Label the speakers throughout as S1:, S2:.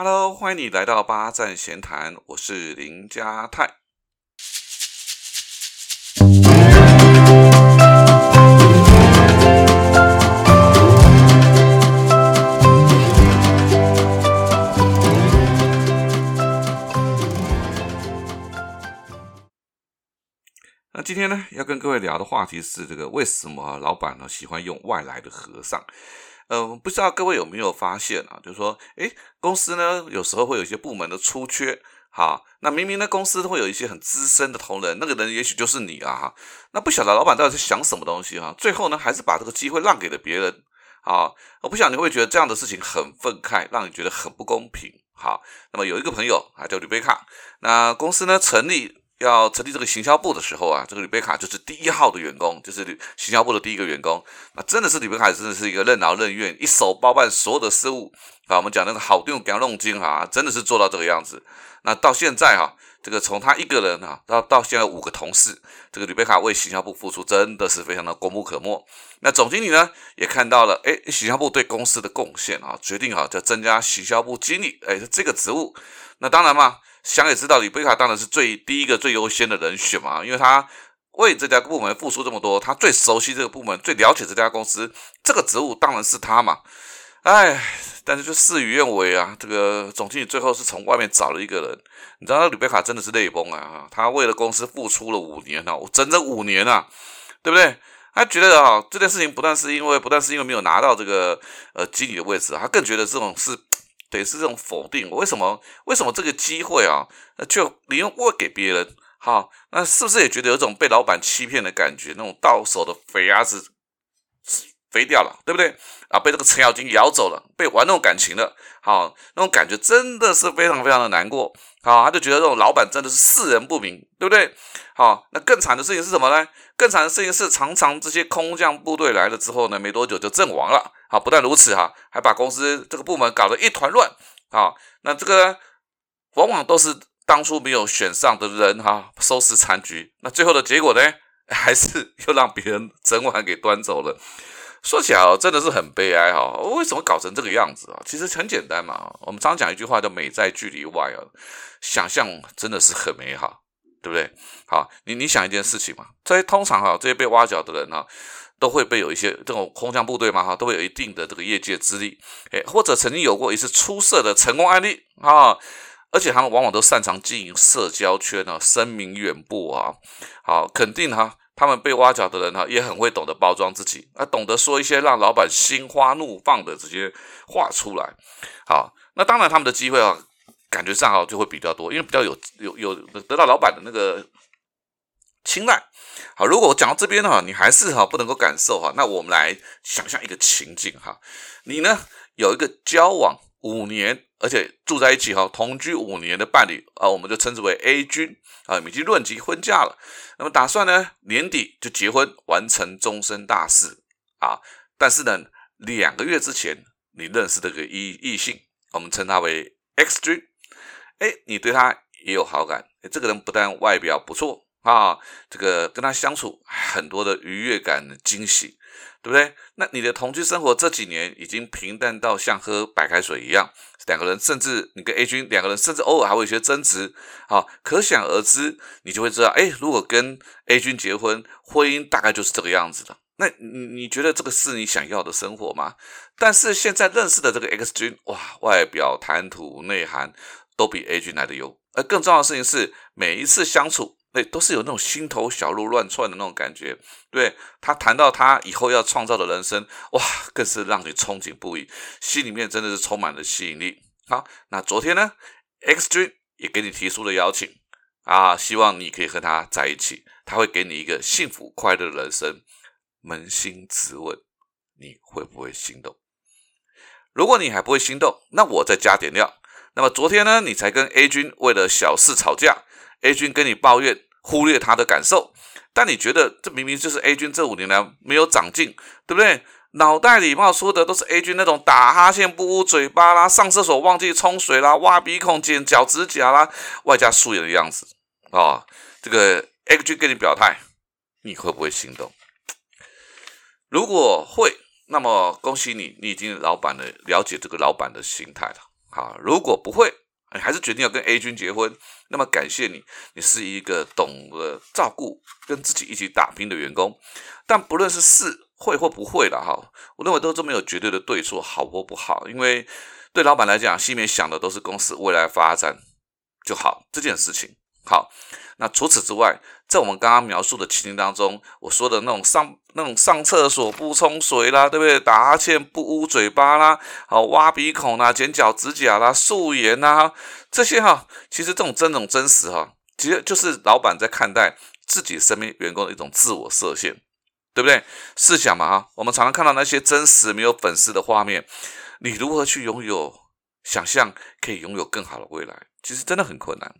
S1: Hello，欢迎你来到八站闲谈，我是林家泰。今天呢，要跟各位聊的话题是这个为什么老板呢喜欢用外来的和尚？嗯，不知道各位有没有发现啊？就是说，诶，公司呢有时候会有一些部门的出缺，哈，那明明呢公司会有一些很资深的同仁，那个人也许就是你啊，哈，那不晓得老板到底是想什么东西哈？最后呢，还是把这个机会让给了别人，啊，我不晓得你会觉得这样的事情很愤慨，让你觉得很不公平，好，那么有一个朋友啊叫吕贝卡，那公司呢成立。要成立这个行销部的时候啊，这个吕贝卡就是第一号的员工，就是行销部的第一个员工。那真的是吕贝卡，真的是一个任劳任怨，一手包办所有的事务啊。我们讲那个好定讲弄金啊，真的是做到这个样子。那到现在哈，这个从他一个人啊，到到现在五个同事，这个吕贝卡为行销部付出真的是非常的功不可没。那总经理呢也看到了，哎，行销部对公司的贡献啊，决定啊，要增加行销部经理哎这个职务。那当然嘛。想也知道，李贝卡当然是最第一个、最优先的人选嘛，因为他为这家部门付出这么多，他最熟悉这个部门，最了解这家公司，这个职务当然是他嘛。哎，但是就事与愿违啊，这个总经理最后是从外面找了一个人，你知道，李贝卡真的是泪崩啊！他为了公司付出了五年啊，整整五年啊，对不对？他觉得啊，这件事情不但是因为，不但是因为没有拿到这个呃经理的位置，他更觉得这种是。得是这种否定，为什么？为什么这个机会啊，就你用握给别人？好，那是不是也觉得有种被老板欺骗的感觉？那种到手的肥鸭子飞掉了，对不对？啊，被这个程咬金咬走了，被玩弄感情了。好，那种感觉真的是非常非常的难过。啊，他就觉得这种老板真的是世人不明，对不对？好，那更惨的事情是什么呢？更惨的事情是，常常这些空降部队来了之后呢，没多久就阵亡了。好，不但如此哈，还把公司这个部门搞得一团乱。啊，那这个往往都是当初没有选上的人哈，收拾残局。那最后的结果呢，还是又让别人整碗给端走了。说起来哦，真的是很悲哀哈。为什么搞成这个样子啊？其实很简单嘛。我们常讲一句话叫“美在距离外”啊，想象真的是很美好，对不对？好，你你想一件事情嘛，这些通常哈，这些被挖角的人哈。都会被有一些这种空降部队嘛哈，都会有一定的这个业界资历，诶，或者曾经有过一次出色的成功案例啊，而且他们往往都擅长经营社交圈啊，声名远播啊，好，肯定哈，他们被挖角的人哈，也很会懂得包装自己，啊，懂得说一些让老板心花怒放的这些话出来，好，那当然他们的机会啊，感觉上啊就会比较多，因为比较有有有得到老板的那个。青睐，好，如果我讲到这边的话，你还是哈不能够感受哈，那我们来想象一个情境哈，你呢有一个交往五年，而且住在一起哈，同居五年的伴侣啊，我们就称之为 A 君啊，已经论及婚嫁了，那么打算呢年底就结婚，完成终身大事啊，但是呢两个月之前你认识这个异异性，我们称他为 X 君，哎，你对他也有好感，这个人不但外表不错。啊，这个跟他相处很多的愉悦感、惊喜，对不对？那你的同居生活这几年已经平淡到像喝白开水一样，两个人甚至你跟 A 君两个人甚至偶尔还会有些争执，好，可想而知，你就会知道，哎，如果跟 A 君结婚，婚姻大概就是这个样子的。那你你觉得这个是你想要的生活吗？但是现在认识的这个 X 君，哇，外表、谈吐、内涵都比 A 君来的优，而更重要的事情是，每一次相处。对都是有那种心头小鹿乱窜的那种感觉，对他谈到他以后要创造的人生，哇，更是让你憧憬不已，心里面真的是充满了吸引力。好，那昨天呢，X 君也给你提出了邀请啊，希望你可以和他在一起，他会给你一个幸福快乐的人生。扪心自问，你会不会心动？如果你还不会心动，那我再加点料。那么昨天呢，你才跟 A 君为了小事吵架。A 君跟你抱怨，忽略他的感受，但你觉得这明明就是 A 君这五年来没有长进，对不对？脑袋里冒出的都是 A 君那种打哈欠不捂嘴巴啦，上厕所忘记冲水啦，挖鼻孔剪脚趾甲啦，外加素颜的样子啊！这个 A 君跟你表态，你会不会心动？如果会，那么恭喜你，你已经老板的了解这个老板的心态了。好，如果不会，你还是决定要跟 A 君结婚，那么感谢你，你是一个懂得照顾、跟自己一起打拼的员工。但不论是是会或不会了哈，我认为都这没有绝对的对错，好或不好，因为对老板来讲，心里面想的都是公司未来发展就好这件事情。好，那除此之外，在我们刚刚描述的情境当中，我说的那种上那种上厕所不冲水啦，对不对？打哈欠不捂嘴巴啦，好挖鼻孔啦，剪脚指甲啦，素颜呐，这些哈，其实这种真种真实哈，其实就是老板在看待自己身边员工的一种自我设限，对不对？试想嘛哈，我们常常看到那些真实没有粉丝的画面，你如何去拥有想象可以拥有更好的未来？其实真的很困难。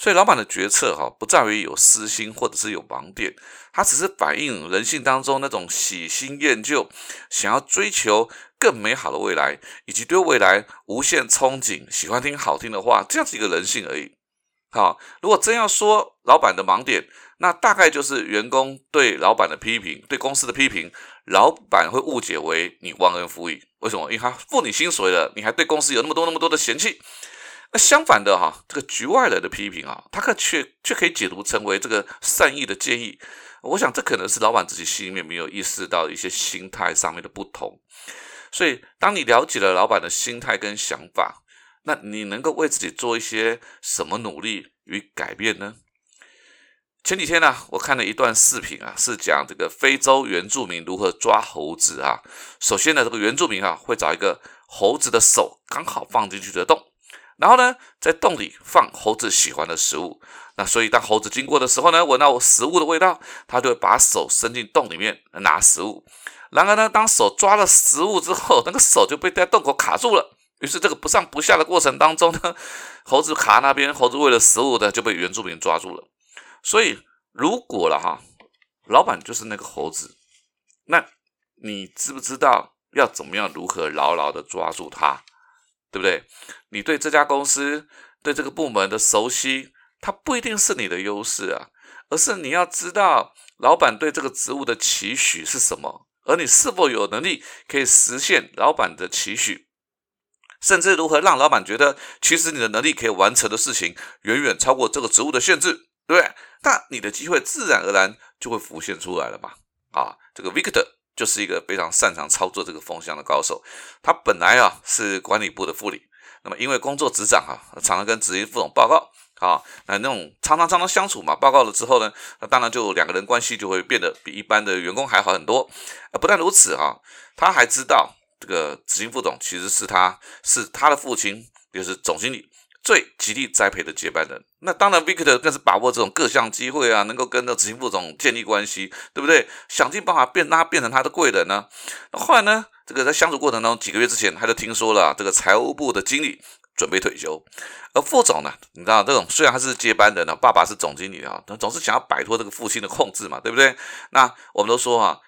S1: 所以，老板的决策哈，不在于有私心或者是有盲点，它只是反映人性当中那种喜新厌旧、想要追求更美好的未来，以及对未来无限憧憬、喜欢听好听的话这样子一个人性而已。好，如果真要说老板的盲点，那大概就是员工对老板的批评、对公司的批评，老板会误解为你忘恩负义。为什么？因为他付你薪水了，你还对公司有那么多那么多的嫌弃。那相反的哈，这个局外人的批评啊，他可却却可以解读成为这个善意的建议。我想这可能是老板自己心里面没有意识到一些心态上面的不同。所以，当你了解了老板的心态跟想法，那你能够为自己做一些什么努力与改变呢？前几天呢，我看了一段视频啊，是讲这个非洲原住民如何抓猴子啊。首先呢，这个原住民啊会找一个猴子的手刚好放进去的洞。然后呢，在洞里放猴子喜欢的食物。那所以当猴子经过的时候呢，闻到食物的味道，它就会把手伸进洞里面拿食物。然而呢，当手抓了食物之后，那个手就被在洞口卡住了。于是这个不上不下的过程当中呢，猴子卡那边，猴子为了食物的就被原住民抓住了。所以如果了哈，老板就是那个猴子，那你知不知道要怎么样如何牢牢的抓住它？对不对？你对这家公司、对这个部门的熟悉，它不一定是你的优势啊，而是你要知道老板对这个职务的期许是什么，而你是否有能力可以实现老板的期许，甚至如何让老板觉得，其实你的能力可以完成的事情远远超过这个职务的限制，对不对？那你的机会自然而然就会浮现出来了嘛。啊，这个 Victor。就是一个非常擅长操作这个风向的高手。他本来啊是管理部的副理，那么因为工作执掌啊，常常跟执行副总报告，啊，那那种常常常常相处嘛，报告了之后呢，那当然就两个人关系就会变得比一般的员工还好很多。啊不但如此啊，他还知道这个执行副总其实是他是他的父亲，就是总经理。最极力栽培的接班人，那当然，Victor 更是把握这种各项机会啊，能够跟那执行副总建立关系，对不对？想尽办法变他变成他的贵人呢。那后来呢，这个在相处过程当中，几个月之前，他就听说了这个财务部的经理准备退休，而副总呢，你知道这种虽然他是接班人呢，爸爸是总经理啊，他总是想要摆脱这个父亲的控制嘛，对不对？那我们都说啊。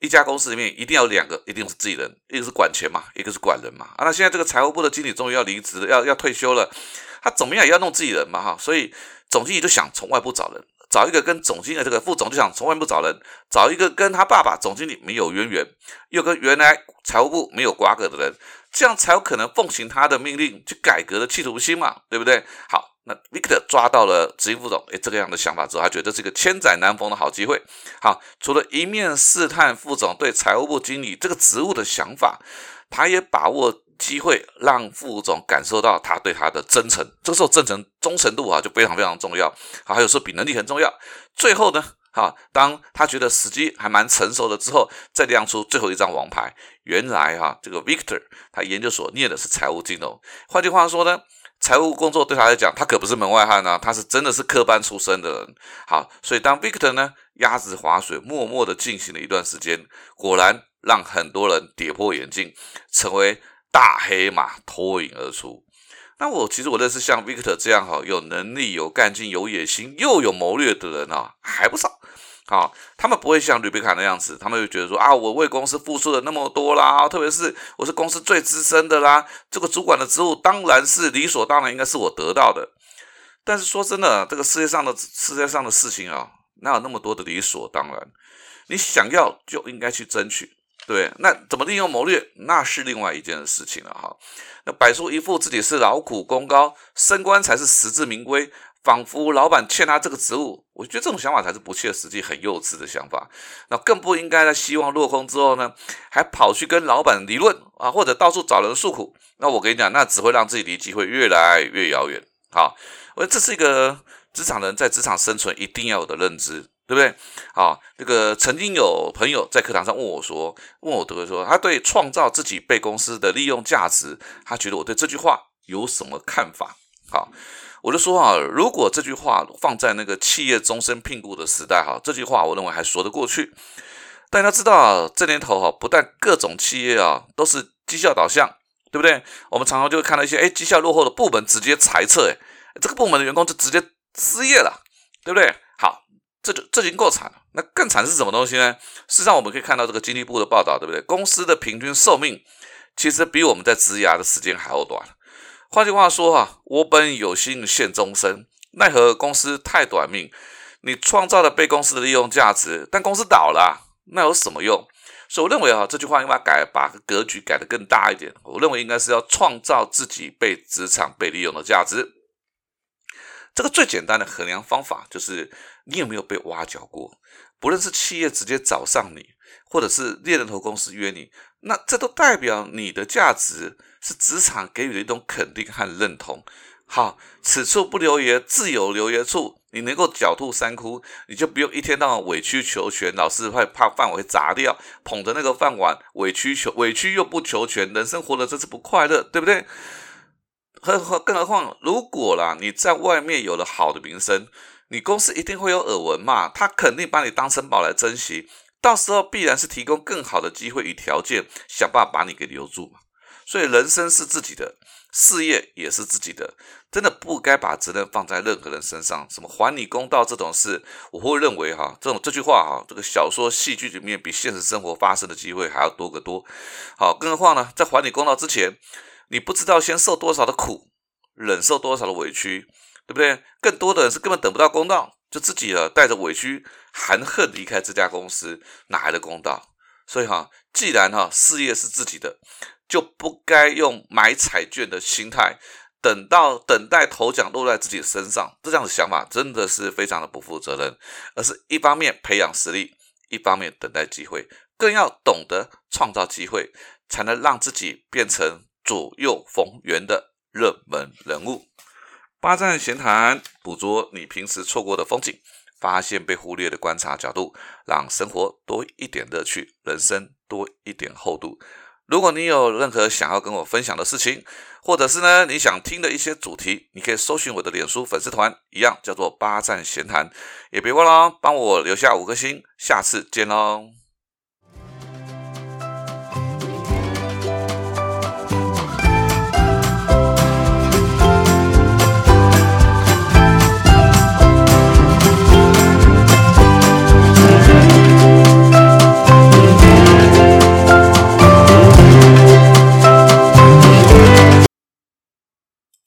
S1: 一家公司里面一定要有两个，一定是自己人，一个是管钱嘛，一个是管人嘛。啊，那现在这个财务部的经理终于要离职，要要退休了，他怎么样也要弄自己人嘛，哈。所以总经理就想从外部找人，找一个跟总经理这个副总就想从外部找人，找一个跟他爸爸总经理没有渊源，又跟原来财务部没有瓜葛的人，这样才有可能奉行他的命令去改革的企图心嘛，对不对？好。那 Victor 抓到了执行副总诶这个样的想法之后，他觉得是一个千载难逢的好机会。好，除了一面试探副总对财务部经理这个职务的想法，他也把握机会让副总感受到他对他的真诚。这个时候真诚忠诚度啊就非常非常重要。好，还有时候比能力很重要。最后呢，哈，当他觉得时机还蛮成熟了之后，再亮出最后一张王牌。原来哈，这个 Victor 他研究所念的是财务金融，换句话说呢。财务工作对他来讲，他可不是门外汉啊，他是真的是科班出身的人。好，所以当 Victor 呢鸭子划水，默默的进行了一段时间，果然让很多人跌破眼镜，成为大黑马脱颖而出。那我其实我认识像 Victor 这样哈，有能力、有干劲、有野心又有谋略的人啊，还不少。好，他们不会像吕贝卡那样子，他们会觉得说啊，我为公司付出了那么多啦，特别是我是公司最资深的啦，这个主管的职务当然是理所当然应该是我得到的。但是说真的，这个世界上的世界上的事情啊，哪有那么多的理所当然？你想要就应该去争取，对，那怎么利用谋略，那是另外一件事情了哈。那摆出一副自己是劳苦功高，升官才是实至名归，仿佛老板欠他这个职务，我觉得这种想法才是不切实际、很幼稚的想法。那更不应该在希望落空之后呢，还跑去跟老板理论啊，或者到处找人诉苦。那我跟你讲，那只会让自己离机会越来越遥远。好，我觉得这是一个职场人在职场生存一定要有的认知。对不对？好，这个曾经有朋友在课堂上问我说：“问我同学说，他对创造自己被公司的利用价值，他觉得我对这句话有什么看法？”好，我就说啊，如果这句话放在那个企业终身聘雇的时代，哈，这句话我认为还说得过去。大家知道，这年头哈，不但各种企业啊都是绩效导向，对不对？我们常常就会看到一些哎绩效落后的部门直接裁撤，哎，这个部门的员工就直接失业了，对不对？好这就这已经够惨了，那更惨是什么东西呢？事实上，我们可以看到这个经济部的报道，对不对？公司的平均寿命其实比我们在职涯的时间还要短。换句话说啊，我本有幸现终身，奈何公司太短命。你创造了被公司的利用价值，但公司倒了，那有什么用？所以我认为啊，这句话应该改，把格局改得更大一点。我认为应该是要创造自己被职场被利用的价值。这个最简单的衡量方法就是你有没有被挖角过，不论是企业直接找上你，或者是猎人头公司约你，那这都代表你的价值是职场给予的一种肯定和认同。好，此处不留爷，自有留爷处。你能够狡兔三窟，你就不用一天到晚委曲求全，老是会怕饭碗会砸掉，捧着那个饭碗委曲求委屈又不求全，人生活的真是不快乐，对不对？何何更何况，如果啦你在外面有了好的名声，你公司一定会有耳闻嘛，他肯定把你当成宝来珍惜，到时候必然是提供更好的机会与条件，想办法把你给留住嘛。所以人生是自己的，事业也是自己的，真的不该把责任放在任何人身上。什么还你公道这种事，我会认为哈，这种这句话哈，这个小说戏剧里面比现实生活发生的机会还要多得多。好，更何况呢，在还你公道之前。你不知道先受多少的苦，忍受多少的委屈，对不对？更多的人是根本等不到公道，就自己啊带着委屈含恨离开这家公司，哪来的公道？所以哈，既然哈事业是自己的，就不该用买彩券的心态，等到等待头奖落在自己身上，这样的想法真的是非常的不负责任。而是一方面培养实力，一方面等待机会，更要懂得创造机会，才能让自己变成。左右逢源的热门人物，八站闲谈，捕捉你平时错过的风景，发现被忽略的观察角度，让生活多一点乐趣，人生多一点厚度。如果你有任何想要跟我分享的事情，或者是呢你想听的一些主题，你可以搜寻我的脸书粉丝团，一样叫做八站闲谈，也别忘了帮我留下五颗星，下次见喽。